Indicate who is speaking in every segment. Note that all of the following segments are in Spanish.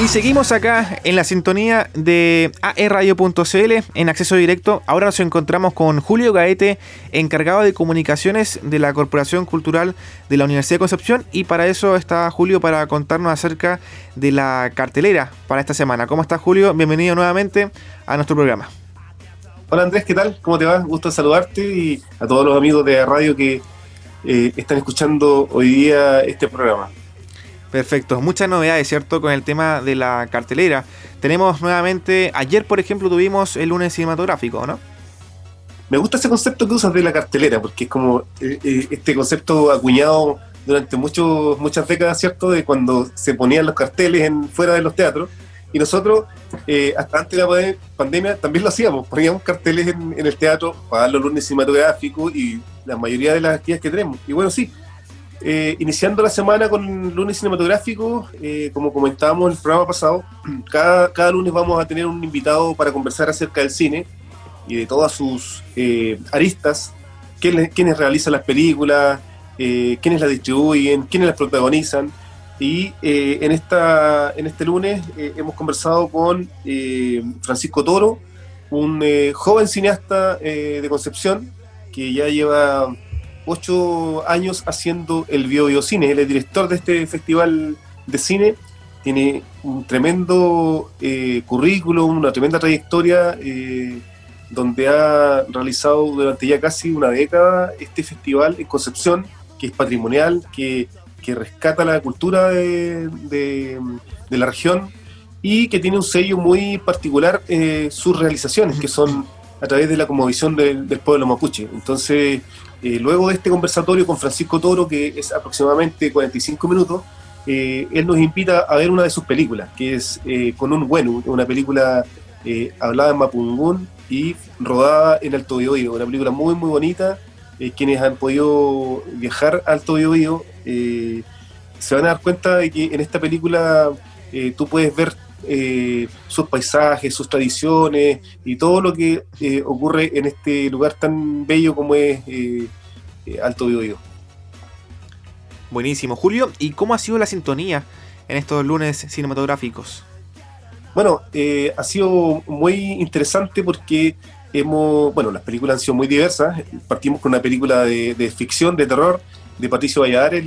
Speaker 1: Y seguimos acá en la sintonía de aerradio.cl en acceso directo. Ahora nos encontramos con Julio Gaete, encargado de comunicaciones de la Corporación Cultural de la Universidad de Concepción. Y para eso está Julio para contarnos acerca de la cartelera para esta semana. ¿Cómo estás, Julio? Bienvenido nuevamente a nuestro programa.
Speaker 2: Hola Andrés, ¿qué tal? ¿Cómo te va? Gusto saludarte y a todos los amigos de radio que eh, están escuchando hoy día este programa.
Speaker 1: Perfecto, muchas novedades, ¿cierto? Con el tema de la cartelera. Tenemos nuevamente, ayer por ejemplo tuvimos el lunes cinematográfico, ¿no?
Speaker 2: Me gusta ese concepto que usas de la cartelera, porque es como eh, eh, este concepto acuñado durante muchos, muchas décadas, ¿cierto? De cuando se ponían los carteles en, fuera de los teatros. Y nosotros, eh, hasta antes de la pandemia, también lo hacíamos. Poníamos carteles en, el teatro para los lunes cinematográficos y la mayoría de las actividades que tenemos. Y bueno, sí, eh, iniciando la semana con lunes cinematográfico, eh, como comentábamos en el programa pasado, cada, cada, lunes vamos a tener un invitado para conversar acerca del cine y de todas sus eh, aristas, quiénes, realizan las películas, quiénes las distribuyen, quiénes las protagonizan. Y en, esta, en este lunes hemos conversado con Francisco Toro, un joven cineasta de Concepción que ya lleva ocho años haciendo el Bio, Cine. Él es director de este festival de cine. Tiene un tremendo eh, currículum, una tremenda trayectoria, eh, donde ha realizado durante ya casi una década este festival en Concepción, que es patrimonial, que, rescata la cultura de, la región y que tiene un sello muy particular eh, sus realizaciones, que son a través de la comovisión del, del pueblo mapuche. Entonces, eh, luego de este conversatorio con Francisco Toro, que es aproximadamente 45 minutos, eh, él nos invita a ver una de sus películas, que es eh, Con un bueno, una película hablada en Mapungún y rodada en Alto Biobío, una película muy muy bonita. quienes han podido viajar a Alto Biobío se van a dar cuenta de que en esta película tú puedes ver sus paisajes, sus tradiciones y todo lo que ocurre en este lugar tan bello como es Alto Vivo
Speaker 1: Buenísimo, Julio. ¿Y cómo ha sido la sintonía en estos lunes cinematográficos?
Speaker 2: Bueno, eh, ha sido muy interesante porque hemos, bueno, las películas han sido muy diversas. Partimos con una película de, ficción, de terror, de Patricio Valladares,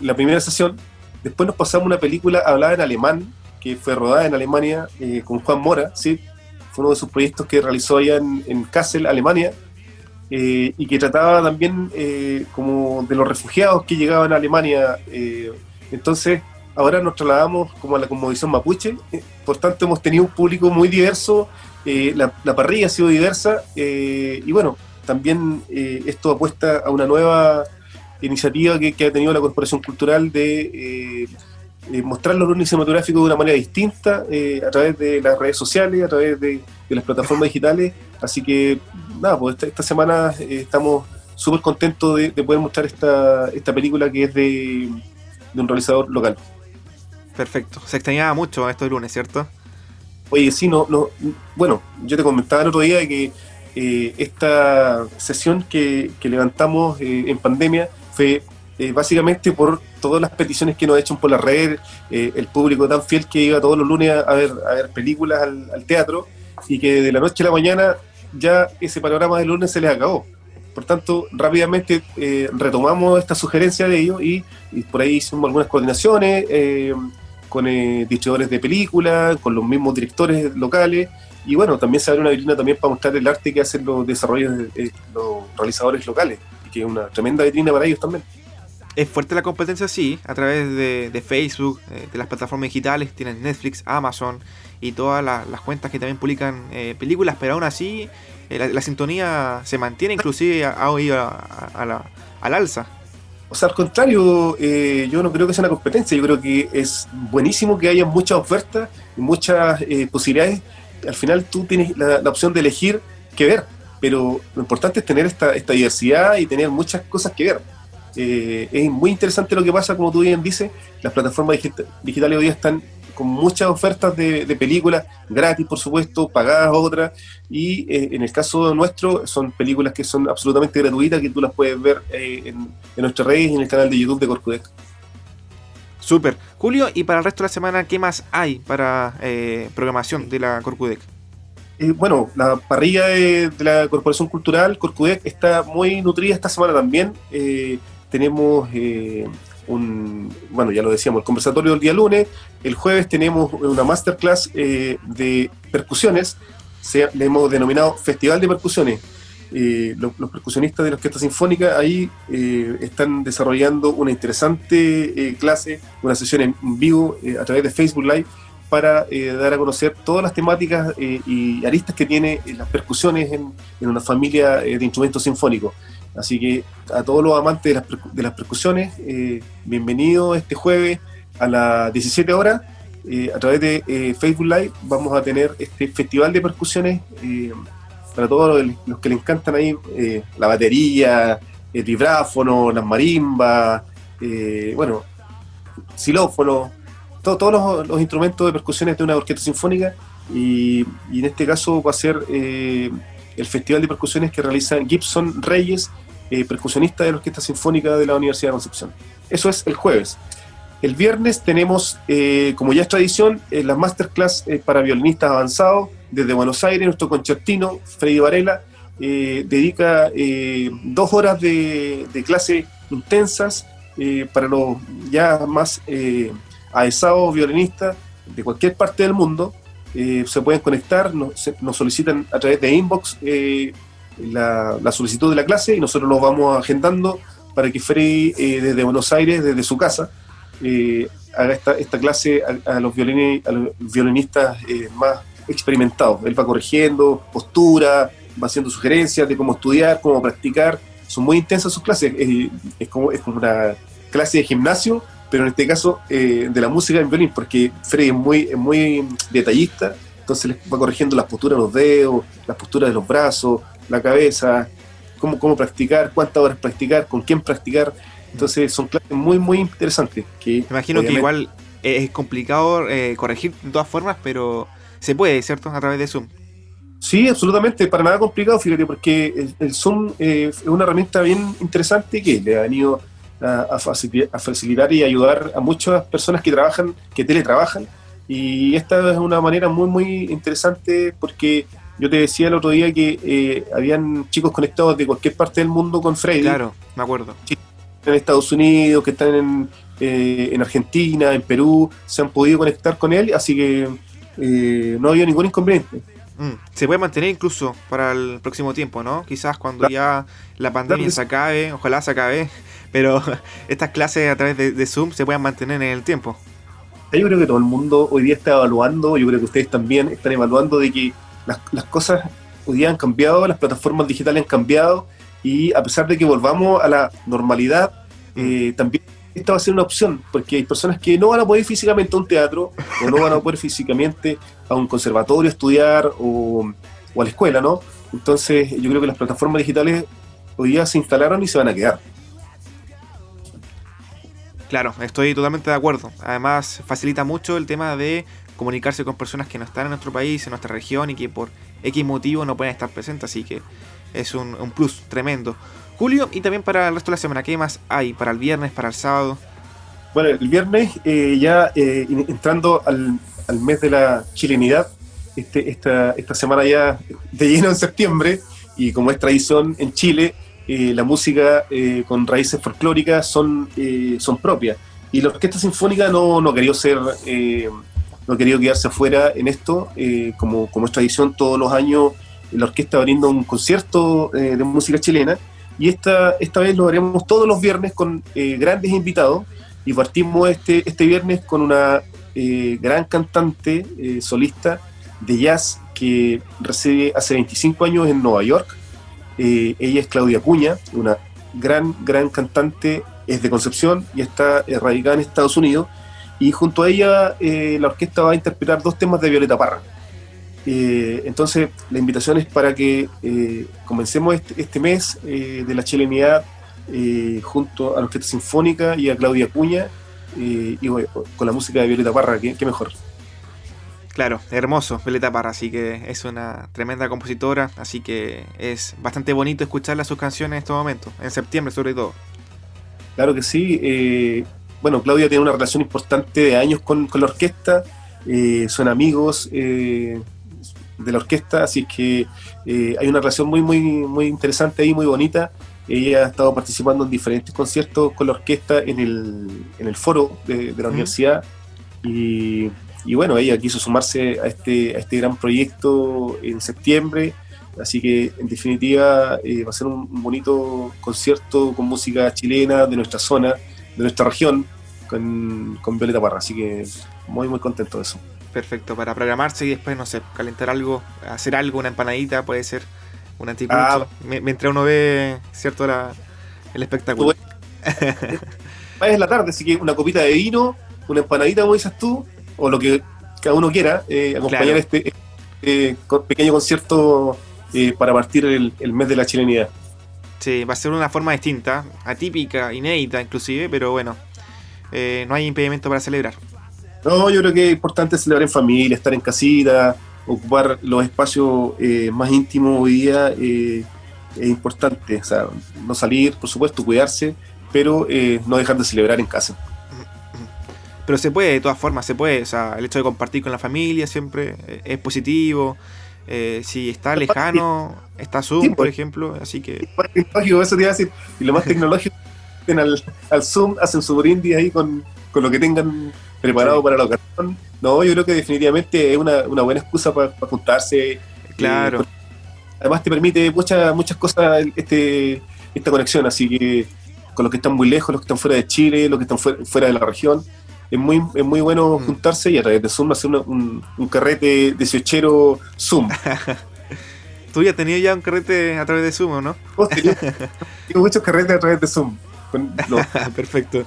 Speaker 2: la primera sesión. Después nos pasamos una película hablada en alemán, que fue rodada en Alemania eh, con Juan Mora, ¿sí? Fue uno de sus proyectos que realizó allá en, en Kassel, Alemania. Eh, y que trataba también eh, como de los refugiados que llegaban a Alemania. Eh, entonces, ahora nos trasladamos como a la conmovisión mapuche, por tanto hemos tenido un público muy diverso, la, parrilla ha sido diversa, y bueno, también esto apuesta a una nueva iniciativa que, ha tenido la Corporación Cultural de mostrar los lunes cinematográficos de una manera distinta a través de las redes sociales, a través de las plataformas digitales. Así que nada, pues esta, semana eh, estamos súper contentos de, poder mostrar esta, esta película que es de, un realizador local.
Speaker 1: Perfecto. Se extrañaba mucho estos lunes, ¿cierto?
Speaker 2: Oye, sí, no, no, bueno, yo te comentaba el otro día que eh, esta sesión que, levantamos eh, en pandemia fue básicamente por todas las peticiones que nos ha hecho por la red, el público tan fiel que iba todos los lunes a, ver, a ver películas al, al teatro y que de la noche a la mañana ya ese panorama del lunes se les acabó. Por tanto, rápidamente eh, retomamos esta sugerencia de ellos y, por ahí hicimos algunas coordinaciones eh, con eh, distribuidores de películas, con los mismos directores locales y bueno, también se abre una vitrina también para mostrar el arte que hacen los desarrollos, de, los realizadores locales y que es una tremenda vitrina para ellos también.
Speaker 1: Es fuerte la competencia, sí, a través de, Facebook, de las plataformas digitales, tienen Netflix, Amazon, y todas las cuentas que también publican eh, películas, pero aún así eh, la, sintonía se mantiene, inclusive ha oído al alza.
Speaker 2: O sea, al contrario, eh, yo no creo que sea una competencia, yo creo que es buenísimo que haya muchas ofertas y muchas posibilidades. Al final tú tienes la, opción de elegir qué ver, pero lo importante es tener esta diversidad y tener muchas cosas que ver. Es muy interesante lo que pasa, como tú bien dices, las plataformas digitales hoy día están con muchas ofertas de, películas, gratis por supuesto, pagadas otras, y eh, en el caso nuestro son películas que son absolutamente gratuitas, que tú las puedes ver eh, en, nuestra red y en el canal de YouTube de Corcudec.
Speaker 1: Súper. Julio, y para el resto de la semana, ¿qué más hay para eh, programación de la Corcudec?
Speaker 2: Eh, bueno, la parrilla de, la Corporación Cultural, Corcudec, está muy nutrida esta semana también. Eh, tenemos un, bueno, ya lo decíamos, el conversatorio del día lunes. El jueves tenemos una masterclass de percusiones, se, le hemos denominado Festival de Percusiones eh, los, percusionistas de la Orquesta Sinfónica ahí eh, están desarrollando una interesante eh, clase, una sesión en vivo a través de Facebook Live para dar a conocer todas las temáticas y aristas que tiene las percusiones en, una familia de instrumentos sinfónicos. Así que a todos los amantes de las, percusiones, bienvenidos este jueves a las 17 horas. a través de Facebook Live vamos a tener este festival de percusiones para todos los, que le encantan ahí eh, la batería, el vibráfono, las marimbas, eh, bueno, xilófono, todos los, instrumentos de percusiones de una orquesta sinfónica y, en este caso va a ser eh, el festival de percusiones que realiza Gibson Reyes, percusionista de la Orquesta Sinfónica de la Universidad de Concepción. Eso es el jueves. El viernes tenemos, como ya es tradición, las masterclass para violinistas avanzados desde Buenos Aires, nuestro concertino, Freddy Varela, eh, dedica eh, dos horas de, clase intensas eh, para los ya más aesados violinistas de cualquier parte del mundo. Se pueden conectar, nos, solicitan a través de inbox la, solicitud de la clase y nosotros los vamos agendando para que Freddy desde Buenos Aires, desde su casa, haga esta, clase a, los, a los violinistas más experimentado. Él va corrigiendo postura, va haciendo sugerencias de cómo estudiar, cómo practicar. Son muy intensas sus clases. Es, como, es como una clase de gimnasio, pero en este caso eh, de la música en violín, porque Freddy es muy, muy detallista, entonces les va corrigiendo las posturas de los dedos, las posturas de los brazos, la cabeza, cómo, cómo practicar, cuántas horas practicar, con quién practicar. Entonces son clases muy, muy interesantes. Que,
Speaker 1: Me imagino que igual es complicado eh, corregir de todas formas, pero se puede, ¿cierto? A través de Zoom.
Speaker 2: Sí, absolutamente, para nada complicado, fíjate, porque el, Zoom eh, es una herramienta bien interesante que le ha venido a, facilitar y ayudar a muchas personas que trabajan, que teletrabajan, y esta es una manera muy, muy interesante porque yo te decía el otro día que eh, habían chicos conectados de cualquier parte del mundo con Freddy.
Speaker 1: Claro, me acuerdo.
Speaker 2: En Estados Unidos, que están en, eh, en Argentina, en Perú, se han podido conectar con él, así que eh, no había ningún inconveniente.
Speaker 1: Mm, se puede mantener incluso para el próximo tiempo, ¿no? Quizás cuando ya la pandemia se acabe, ojalá se acabe, pero estas clases a través de, Zoom se puedan mantener en el tiempo.
Speaker 2: Yo creo que todo el mundo hoy día está evaluando, yo creo que ustedes también están evaluando de que las, cosas hoy día han cambiado, las plataformas digitales han cambiado y a pesar de que volvamos a la normalidad, mm. eh, también esta va a ser una opción, porque hay personas que no van a poder físicamente a un teatro, o no van a poder físicamente a un conservatorio estudiar o, a la escuela, ¿no? Entonces yo creo que las plataformas digitales hoy día se instalaron y se van a quedar.
Speaker 1: Claro, estoy totalmente de acuerdo. Además, facilita mucho el tema de comunicarse con personas que no están en nuestro país, en nuestra región y que por X motivo no pueden estar presentes, así que es un, un plus tremendo julio y también para el resto de la semana. ¿Qué más hay para el viernes, para el sábado?
Speaker 2: Bueno, el viernes eh, ya eh, entrando al, mes de la chilenidad, este, esta, esta semana ya de lleno en septiembre y como es tradición en Chile, eh, la música con raíces folclóricas son, son propias. Y la Orquesta Sinfónica no, no quería ser, no quería quedarse afuera en esto, como, como es tradición todos los años la orquesta brinda un concierto de música chilena y esta, esta vez lo haremos todos los viernes con eh, grandes invitados y partimos este, este viernes con una eh, gran cantante eh, solista de jazz que reside hace 25 años en Nueva York. ella es Claudia Cuña, una gran, gran cantante, es de Concepción y está radicada en Estados Unidos. Y junto a ella la orquesta va a interpretar dos temas de Violeta Parra. Eh, entonces, la invitación es para que eh, comencemos este, este mes eh, de la chilenidad junto a la Orquesta Sinfónica y a Claudia Cuña y con la música de Violeta Parra, ¿qué, mejor.
Speaker 1: Claro, hermoso, Violeta Parra, así que es una tremenda compositora, así que es bastante bonito escucharla sus canciones en estos momentos, en septiembre sobre todo.
Speaker 2: Claro que sí, bueno, Claudia tiene una relación importante de años con, la orquesta, son amigos de la orquesta, así que hay una relación muy, muy, muy interesante ahí, muy bonita. Ella ha estado participando en diferentes conciertos con la orquesta en el, en el foro de, la universidad y, y, bueno, ella quiso sumarse a este, a este gran proyecto en septiembre, así que en definitiva eh, va a ser un, bonito concierto con música chilena de nuestra zona, de nuestra región, con, con Violeta Parra, así que muy muy contento de eso.
Speaker 1: Perfecto, para programarse y después, no sé, calentar algo, hacer algo, una empanadita puede ser un anticucho, ah, mientras uno ve, ¿cierto? La, el espectáculo.
Speaker 2: es la tarde, así que una copita de vino, una empanadita, como dices tú, o lo que cada uno quiera, eh, acompañar este, este pequeño concierto eh, para partir el, mes de la chilenidad.
Speaker 1: Sí, va a ser una forma distinta, atípica, inédita inclusive, pero bueno, eh, no hay impedimento para celebrar.
Speaker 2: No, yo creo que es importante celebrar en familia, estar en casita, ocupar los espacios eh, más íntimos hoy día eh, es importante. O sea, no salir, por supuesto, cuidarse, pero eh, no dejar de celebrar en casa.
Speaker 1: Pero se puede, de todas formas, se puede. O sea, el hecho de compartir con la familia siempre es positivo. si está lejano, está Zoom, por ejemplo, así que...
Speaker 2: eso te iba a decir. Y lo más tecnológico, al, al Zoom, hacen su brindis ahí con, con lo que tengan preparado para la ocasión. No, yo creo que definitivamente es una, buena excusa para juntarse.
Speaker 1: Eh, claro.
Speaker 2: además te permite muchas muchas cosas este esta conexión, así que con los que están muy lejos, los que están fuera de Chile, los que están fuera, de la región, es muy, es muy bueno mm. juntarse y a través de Zoom hacer un, un carrete de siochero Zoom.
Speaker 1: ¿Tú ya tenías ya un carrete a través de Zoom no?
Speaker 2: tengo muchos carretes a través de Zoom.
Speaker 1: Perfecto.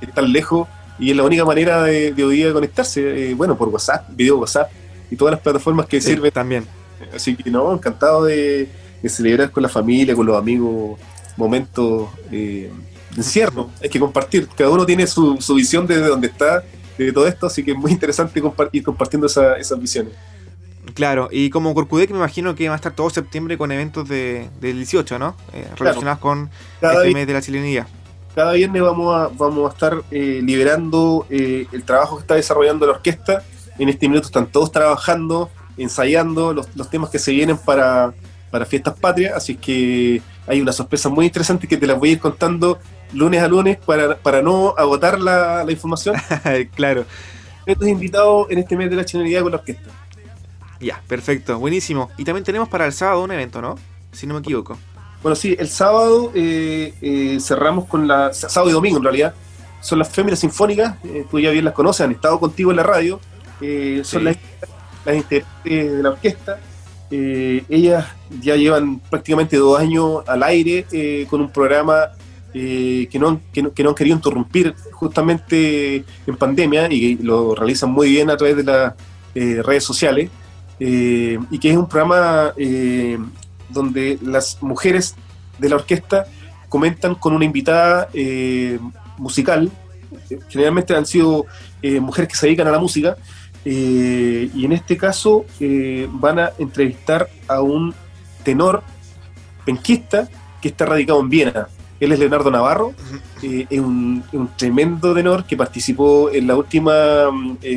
Speaker 2: Están lejos y es la única manera de, de hoy día conectarse, eh, bueno, por WhatsApp, video WhatsApp y todas las plataformas que sirven.
Speaker 1: También.
Speaker 2: Así que no, encantado de, celebrar con la familia, con los amigos, momentos eh, de encierro. Hay que compartir, cada uno tiene su, su visión desde donde está, de todo esto, así que es muy interesante compartir, compartiendo esas visiones.
Speaker 1: Claro, y como Corcudec me imagino que va a estar todo septiembre con eventos de, del 18, ¿no? Eh, relacionados con el mes de la chilenía
Speaker 2: cada viernes vamos a, vamos a estar eh, liberando eh, el trabajo que está desarrollando la orquesta. En este minuto están todos trabajando, ensayando los, temas que se vienen para, Fiestas Patrias, así que hay una sorpresa muy interesante que te las voy a ir contando lunes a lunes para, no agotar la, información.
Speaker 1: claro.
Speaker 2: Estos invitados en este mes de la chilenidad con la orquesta.
Speaker 1: Ya, perfecto, buenísimo. Y también tenemos para el sábado un evento, ¿no? Si no me equivoco.
Speaker 2: Bueno, sí, el sábado eh, eh, cerramos con la. Sábado y domingo en realidad. Son las féminas sinfónicas, eh, tú ya bien las conoces, han estado contigo en la radio. son las, las integrantes de la orquesta. ellas ya llevan prácticamente dos años al aire con un programa que no, que, no, que, no, han querido interrumpir justamente en pandemia y que lo realizan muy bien a través de las redes sociales. y que es un programa donde las mujeres de la orquesta comentan con una invitada eh, musical. Generalmente han sido eh, mujeres que se dedican a la música. Eh, y en este caso van a entrevistar a un tenor penquista que está radicado en Viena. Él es Leonardo Navarro, es un, tremendo tenor que participó en la última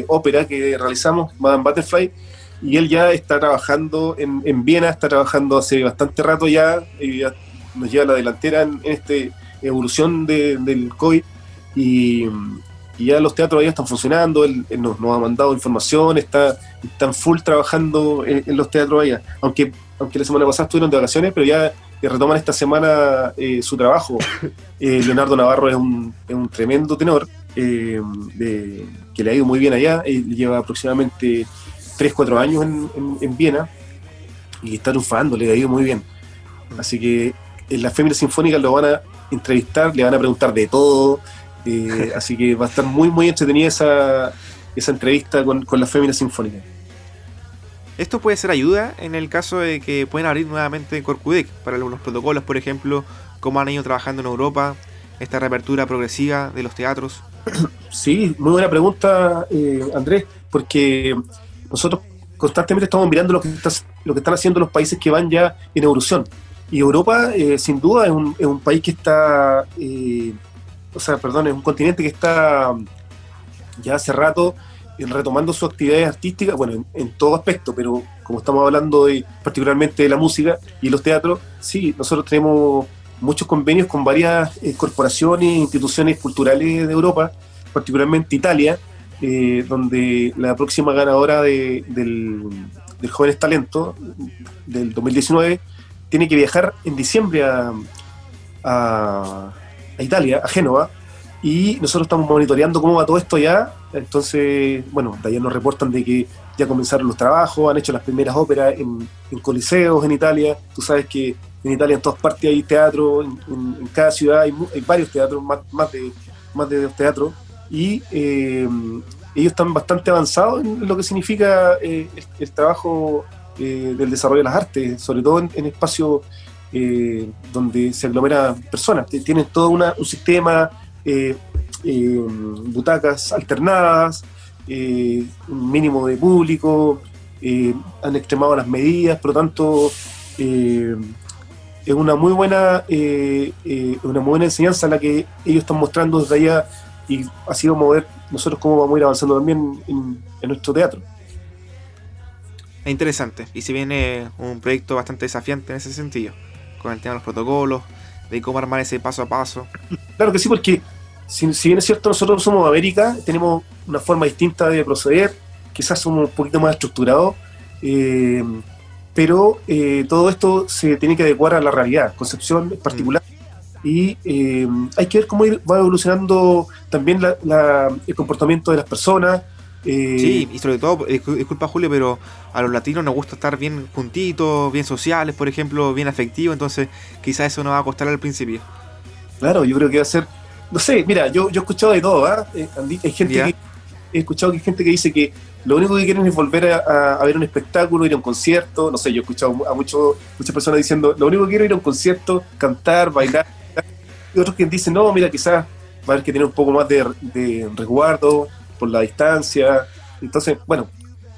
Speaker 2: ópera que realizamos, Madame Butterfly, y él ya está trabajando en, en Viena, está trabajando hace bastante rato ya, y nos lleva a la delantera en, esta evolución del COVID y, ya los teatros ya están funcionando, él, nos, ha mandado información, está, están full trabajando en, los teatros allá, aunque, aunque la semana pasada estuvieron de vacaciones, pero ya retoman esta semana eh, su trabajo. Eh, Leonardo Navarro es un, es un tremendo tenor eh, que le ha ido muy bien allá, él lleva aproximadamente 3, 4 años en, Viena y está triunfando, le ha ido muy bien. Así que en la Fémina Sinfónica lo van a entrevistar, le van a preguntar de todo, eh, así que va a estar muy, muy entretenida esa, esa entrevista con, con la Fémina Sinfónica.
Speaker 1: Esto puede ser ayuda en el caso de que puedan abrir nuevamente Corcudec para algunos protocolos, por ejemplo, cómo han ido trabajando en Europa, esta reapertura progresiva de los teatros.
Speaker 2: Sí, muy buena pregunta, eh, Andrés, porque nosotros constantemente estamos mirando lo que, lo que están haciendo los países que van ya en evolución. Y Europa, eh, sin duda, es un, país que está eh, o sea, perdón, es un continente que está ya hace rato retomando sus actividades artísticas, bueno, en, todo aspecto, pero como estamos hablando de, particularmente de la música y los teatros, sí, nosotros tenemos muchos convenios con varias eh, corporaciones e instituciones culturales de Europa, particularmente Italia, eh, donde la próxima ganadora del, del Jóvenes Talento del 2019 tiene que viajar en diciembre a, a, a Italia, a Génova, y nosotros estamos monitoreando cómo va todo esto ya. Entonces, bueno, de allá nos reportan de que ya comenzaron los trabajos, han hecho las primeras óperas en, coliseos en Italia. Tú sabes que en Italia en todas partes hay teatro, en, cada ciudad hay, varios teatros, más, más, de, más de dos teatros. Y eh, ellos están bastante avanzados en lo que significa eh, el, trabajo eh, del desarrollo de las artes, sobre todo en, espacios donde se aglomeran personas. Tienen todo un sistema butacas alternadas, un mínimo de público, han extremado las medidas, por lo tanto es una muy buena una muy buena enseñanza la que ellos están mostrando desde allá y así vamos a ver nosotros cómo vamos a ir avanzando también en, nuestro teatro.
Speaker 1: Es interesante y si viene un proyecto bastante desafiante en ese sentido, con el tema de los protocolos, de cómo armar ese paso a paso.
Speaker 2: Claro que sí, porque si, bien es cierto, nosotros somos América, tenemos una forma distinta de proceder, quizás somos un poquito más estructurados, eh, pero eh, todo esto se tiene que adecuar a la realidad, Concepción particular. Y eh, hay que ver cómo va evolucionando también el comportamiento de las personas,
Speaker 1: sí, y sobre todo, disculpa Julio, pero a los latinos nos gusta estar bien juntitos, bien sociales, por ejemplo, bien afectivos, entonces quizás eso nos va a costar al principio.
Speaker 2: Claro, yo creo que va a ser no sé, mira, yo, yo he escuchado de todo, ¿ah? Eh, hay gente que, he escuchado que hay gente que dice que lo único que quieren es volver a, ver un espectáculo, ir a un concierto, no sé, yo he escuchado a muchos muchas personas diciendo, lo único que quiero es ir a un concierto, cantar, bailar, y otros que dicen, no, mira, quizás va a haber que tener un poco más de, de resguardo por la distancia, entonces, bueno,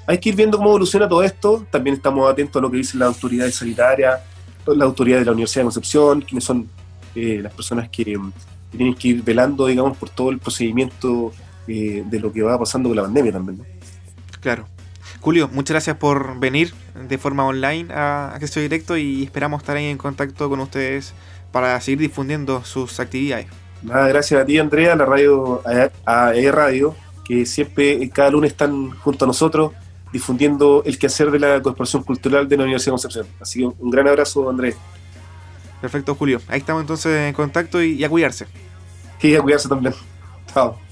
Speaker 2: hay que ir viendo cómo evoluciona todo esto, también estamos atentos a lo que dicen las autoridades sanitarias, la autoridad de la Universidad de Concepción, quienes son eh, las personas que tienen que ir velando, digamos, por todo el procedimiento eh, de lo que va pasando con la pandemia también.
Speaker 1: Claro. Julio, muchas gracias por venir de forma online a Acceso Directo y esperamos estar ahí en contacto con ustedes para seguir difundiendo sus actividades.
Speaker 2: Nada, gracias a ti, Andrea, la radio, a, E Radio, que siempre, cada lunes están junto a nosotros difundiendo el quehacer de la Corporación Cultural de la Universidad de Concepción. Así que un gran abrazo, Andrés.
Speaker 1: Perfecto, Julio. Ahí estamos entonces en contacto y, a cuidarse.
Speaker 2: Sí, a cuidarse también. Chao.